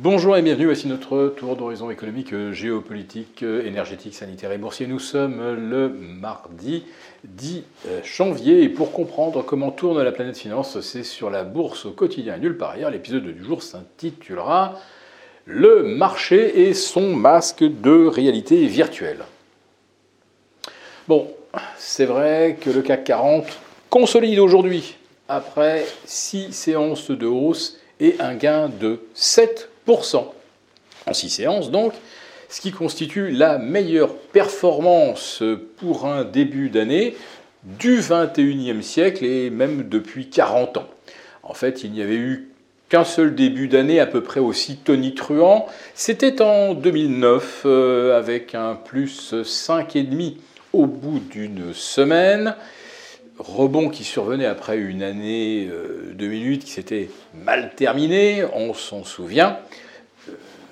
Bonjour et bienvenue, voici notre tour d'horizon économique, géopolitique, énergétique, sanitaire et boursier. Nous sommes le mardi 10 euh, janvier et pour comprendre comment tourne la planète finance, c'est sur la bourse au quotidien nulle part ailleurs. L'épisode du jour s'intitulera Le marché et son masque de réalité virtuelle. Bon, c'est vrai que le CAC 40 consolide aujourd'hui après 6 séances de hausse et un gain de 7% en 6 séances donc, ce qui constitue la meilleure performance pour un début d'année du 21e siècle et même depuis 40 ans. En fait, il n'y avait eu qu'un seul début d'année à peu près aussi tonitruant. C'était en 2009 euh, avec un plus 5,5 au bout d'une semaine. Rebond qui survenait après une année 2008 euh, qui s'était mal terminée, on s'en souvient.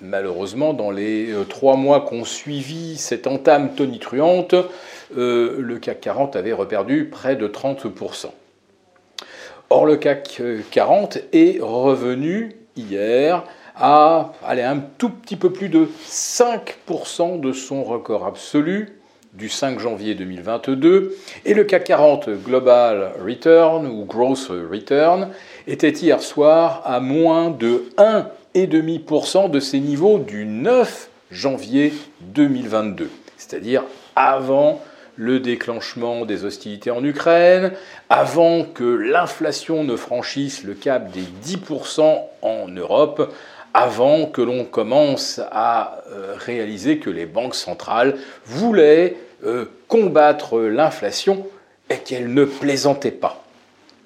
Malheureusement, dans les euh, trois mois qu'ont suivi cette entame tonitruante, euh, le CAC 40 avait reperdu près de 30%. Or, le CAC 40 est revenu hier à un tout petit peu plus de 5% de son record absolu du 5 janvier 2022. Et le CAC 40 Global Return ou Growth Return était hier soir à moins de 1 2,5% de ces niveaux du 9 janvier 2022, c'est-à-dire avant le déclenchement des hostilités en Ukraine, avant que l'inflation ne franchisse le cap des 10% en Europe, avant que l'on commence à euh, réaliser que les banques centrales voulaient euh, combattre l'inflation et qu'elles ne plaisantaient pas.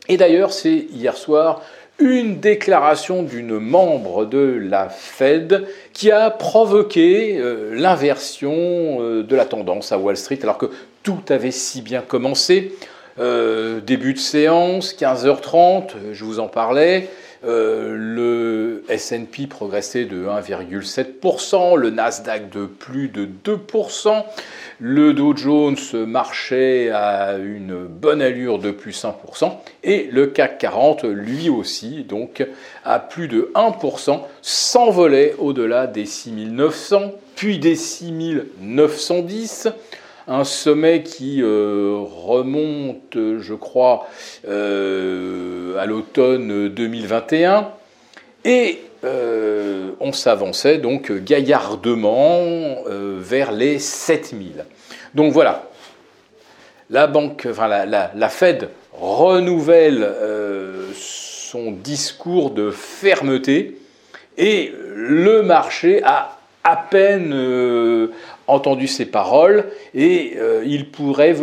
Et d'ailleurs, c'est hier soir une déclaration d'une membre de la Fed qui a provoqué euh, l'inversion de la tendance à Wall Street alors que tout avait si bien commencé. Début de séance, 15h30, je vous en parlais. Le SP progressait de 1,7%, le Nasdaq de plus de 2%, le Dow Jones marchait à une bonne allure de plus 1%, et le CAC 40, lui aussi, donc à plus de 1%, s'envolait au-delà des 6900, puis des 6910 un sommet qui euh, remonte, je crois, euh, à l'automne 2021. Et euh, on s'avançait donc gaillardement vers les 7000. Donc voilà, la banque, enfin la, Fed renouvelle son discours de fermeté et le marché a à peine entendu ces paroles et il pourrait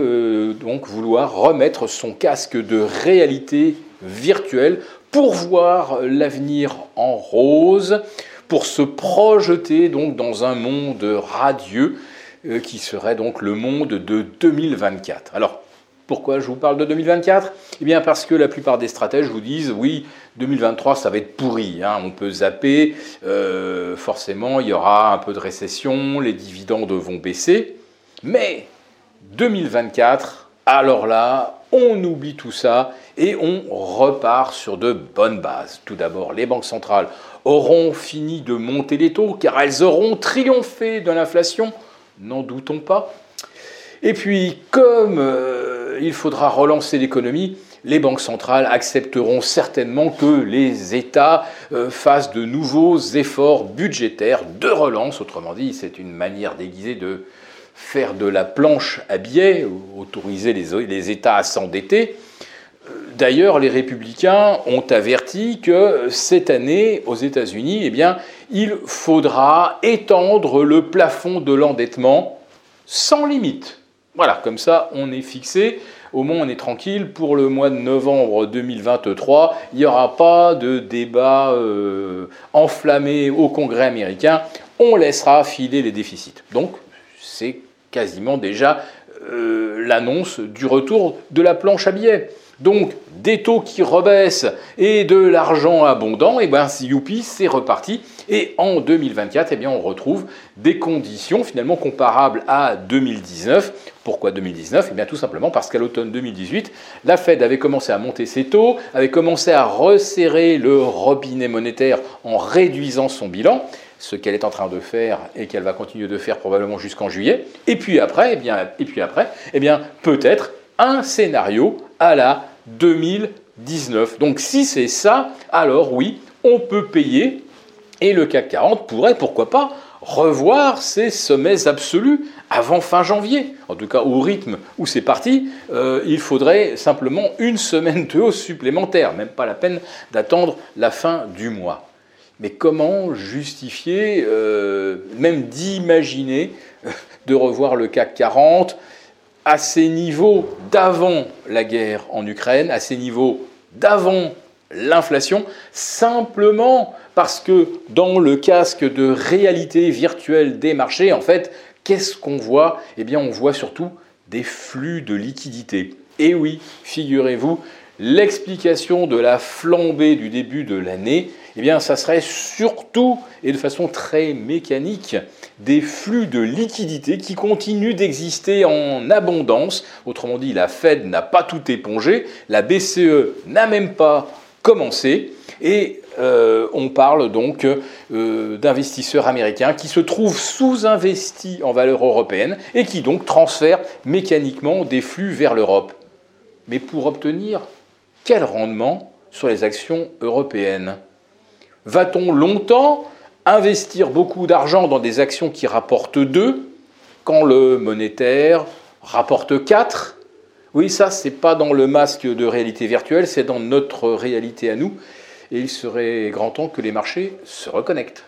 donc vouloir remettre son casque de réalité virtuelle pour voir l'avenir en rose, pour se projeter donc dans un monde radieux euh, qui serait donc le monde de 2024. Alors, pourquoi je vous parle de 2024 Eh bien parce que la plupart des stratèges vous disent oui, 2023 ça va être pourri, hein. on peut zapper, euh, forcément il y aura un peu de récession, les dividendes vont baisser, mais 2024, alors là, on oublie tout ça et on repart sur de bonnes bases. Tout d'abord, les banques centrales auront fini de monter les taux car elles auront triomphé de l'inflation, n'en doutons pas. Et puis, comme euh, il faudra relancer l'économie, les banques centrales accepteront certainement que les États euh, fassent de nouveaux efforts budgétaires de relance. Autrement dit, c'est une manière déguisée de faire de la planche à billets, autoriser les, États à s'endetter. D'ailleurs, les républicains ont averti que cette année, aux États-Unis, eh il faudra étendre le plafond de l'endettement sans limite. Voilà, comme ça, on est fixé. Au moins, on est tranquille. Pour le mois de novembre 2023, il n'y aura pas de débat euh, enflammé au Congrès américain. On laissera filer les déficits. Donc, c'est quasiment déjà euh, l'annonce du retour de la planche à billets. donc des taux qui rebaissent et de l'argent abondant, et eh bien youpi, c'est reparti. Et en 2024, eh bien, on retrouve des conditions finalement comparables à 2019. Pourquoi 2019 Eh bien tout simplement parce qu'à l'automne 2018, la Fed avait commencé à monter ses taux, avait commencé à resserrer le robinet monétaire en réduisant son bilan ce qu'elle est en train de faire et qu'elle va continuer de faire probablement jusqu'en juillet. Et puis après, eh eh peut-être un scénario à la 2019. Donc si c'est ça, alors oui, on peut payer et le CAC 40 pourrait, pourquoi pas, revoir ses sommets absolus avant fin janvier. En tout cas, au rythme où c'est parti, euh, il faudrait simplement une semaine de hausse supplémentaire, même pas la peine d'attendre la fin du mois. Mais comment justifier, euh, même d'imaginer, de revoir le CAC 40 à ces niveaux d'avant la guerre en Ukraine, à ces niveaux d'avant l'inflation, simplement parce que dans le casque de réalité virtuelle des marchés, en fait, qu'est-ce qu'on voit? Eh bien, on voit surtout des flux de liquidités. Et oui, figurez-vous, l'explication de la flambée du début de l'année, eh bien, ça serait surtout et de façon très mécanique des flux de liquidités qui continuent d'exister en abondance. Autrement dit, la Fed n'a pas tout épongé, la BCE n'a même pas commencé, et euh, on parle donc euh, d'investisseurs américains qui se trouvent sous-investis en valeur européenne et qui donc transfèrent mécaniquement des flux vers l'Europe. Mais pour obtenir quel rendement sur les actions européennes Va-t-on longtemps investir beaucoup d'argent dans des actions qui rapportent 2 quand le monétaire rapporte 4 Oui, ça, c'est pas dans le masque de réalité virtuelle, c'est dans notre réalité à nous. Et il serait grand temps que les marchés se reconnectent.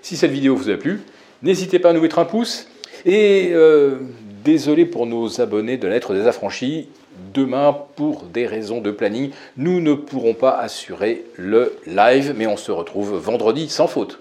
Si cette vidéo vous a plu, n'hésitez pas à nous mettre un pouce. Et euh, désolé pour nos abonnés de l'être des affranchis, demain, pour des raisons de planning, nous ne pourrons pas assurer le live, mais on se retrouve vendredi sans faute.